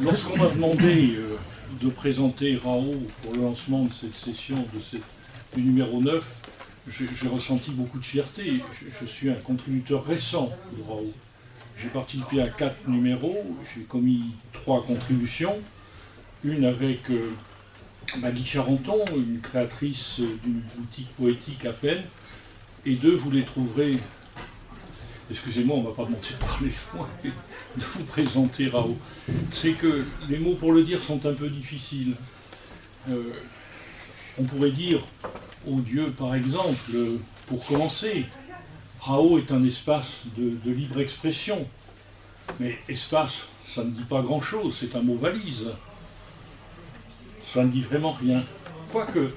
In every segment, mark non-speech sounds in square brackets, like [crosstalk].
Lorsqu'on m'a demandé euh, de présenter Rao pour le lancement de cette session, de du numéro 9, j'ai ressenti beaucoup de fierté. Je, suis un contributeur récent de Rao. J'ai participé à quatre numéros, j'ai commis trois contributions. Une avec euh, Maggie Charenton, une créatrice d'une boutique poétique à peine, et deux, vous les trouverez excusez-moi, on ne va pas demander de de moi, mais de vous présenter Rao, c'est que les mots pour le dire sont un peu difficiles. Euh, on pourrait dire, oh Dieu, par exemple, pour commencer, Rao est un espace de, libre expression. Mais espace, ça ne dit pas grand-chose, c'est un mot valise. Ça ne dit vraiment rien. Quoique,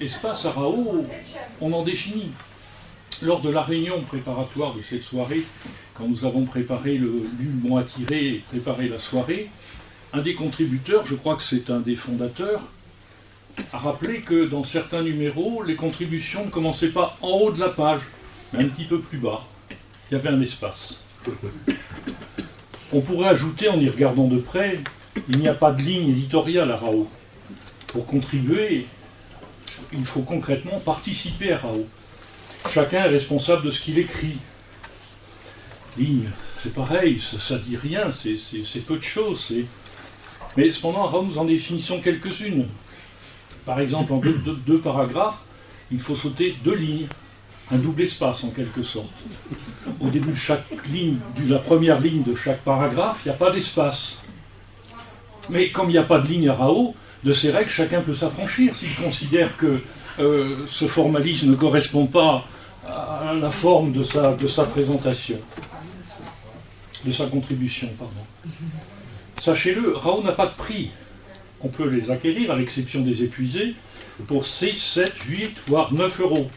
espace à Rao, on en définit lors de la réunion préparatoire de cette soirée, quand nous avons préparé le m'ont attiré et préparé la soirée, un des contributeurs, je crois que c'est un des fondateurs, a rappelé que dans certains numéros, les contributions ne commençaient pas en haut de la page, mais un petit peu plus bas. Il y avait un espace. On pourrait ajouter, en y regardant de près, il n'y a pas de ligne éditoriale à RAO. Pour contribuer, il faut concrètement participer à RAO. Chacun est responsable de ce qu'il écrit. Ligne, c'est pareil, ça, ne dit rien, c'est peu de choses. Mais cependant, nous en définissons quelques-unes. Par exemple, en deux, paragraphes, il faut sauter deux lignes, un double espace en quelque sorte. Au début de chaque ligne, de la première ligne de chaque paragraphe, il n'y a pas d'espace. Mais comme il n'y a pas de ligne à Rao, de ces règles, chacun peut s'affranchir s'il considère que euh, ce formalisme ne correspond pas à la forme de sa, présentation, de sa contribution, pardon. Sachez-le, Rao n'a pas de prix. On peut les acquérir, à l'exception des épuisés, pour 6, 7, 8, voire 9 euros.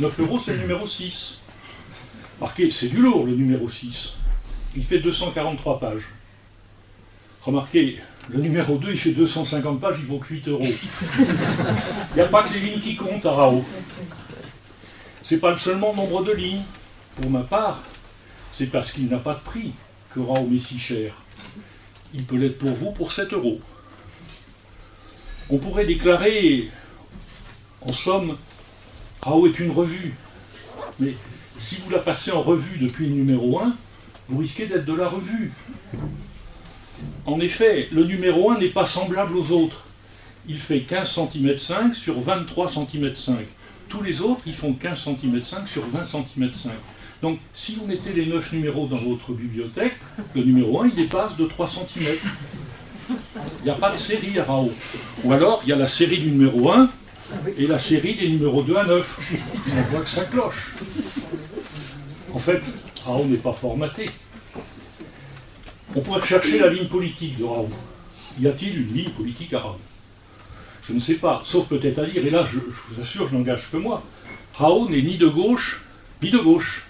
9 euros, c'est le numéro 6. Marquez, c'est du lourd, le numéro 6. Il fait 243 pages. Remarquez, le numéro 2, il fait 250 pages, il vaut que 8 euros. Il n'y a pas que les lignes qui comptent à Rao. C'est pas seulement le nombre de lignes. Pour ma part, c'est parce qu'il n'a pas de prix que Rao met si cher. Il peut l'être pour vous pour 7 euros. On pourrait déclarer, en somme, Rao est une revue. Mais si vous la passez en revue depuis le numéro 1, vous risquez d'être de la revue. En effet, le numéro 1 n'est pas semblable aux autres. Il fait 15 cm 5 sur 23 cm 5. Tous les autres, ils font 15 cm 5 sur 20 cm 5. Donc, si vous mettez les 9 numéros dans votre bibliothèque, le numéro 1, il dépasse de 3 cm. Il n'y a pas de série à Rao. Ou alors, il y a la série du numéro 1 et la série des numéros 2 à 9. On voit que ça cloche. En fait, Rao n'est pas formaté. On pourrait rechercher la ligne politique de Raoult. Y a-t-il une ligne politique à Raoult? Je ne sais pas, sauf peut-être à dire, et là je, vous assure, je n'engage que moi, Raoult n'est ni de gauche, ni de gauche.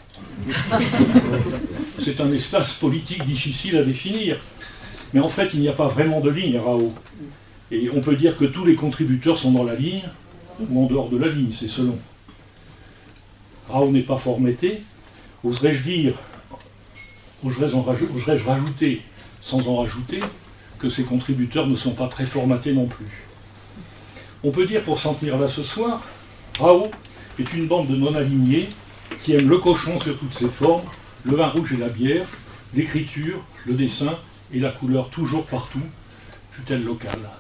[laughs] C'est un espace politique difficile à définir. Mais en fait, il n'y a pas vraiment de ligne à Raoult. Et on peut dire que tous les contributeurs sont dans la ligne, ou en dehors de la ligne, c'est selon. Raoult n'est pas formaté. Oserais-je dire, oserais-je rajouter, sans en rajouter, que ces contributeurs ne sont pas très formatés non plus. On peut dire, pour s'en tenir là ce soir, Rao est une bande de non-alignés qui aiment le cochon sur toutes ses formes, le vin rouge et la bière, l'écriture, le dessin et la couleur toujours partout, fut-elle locale.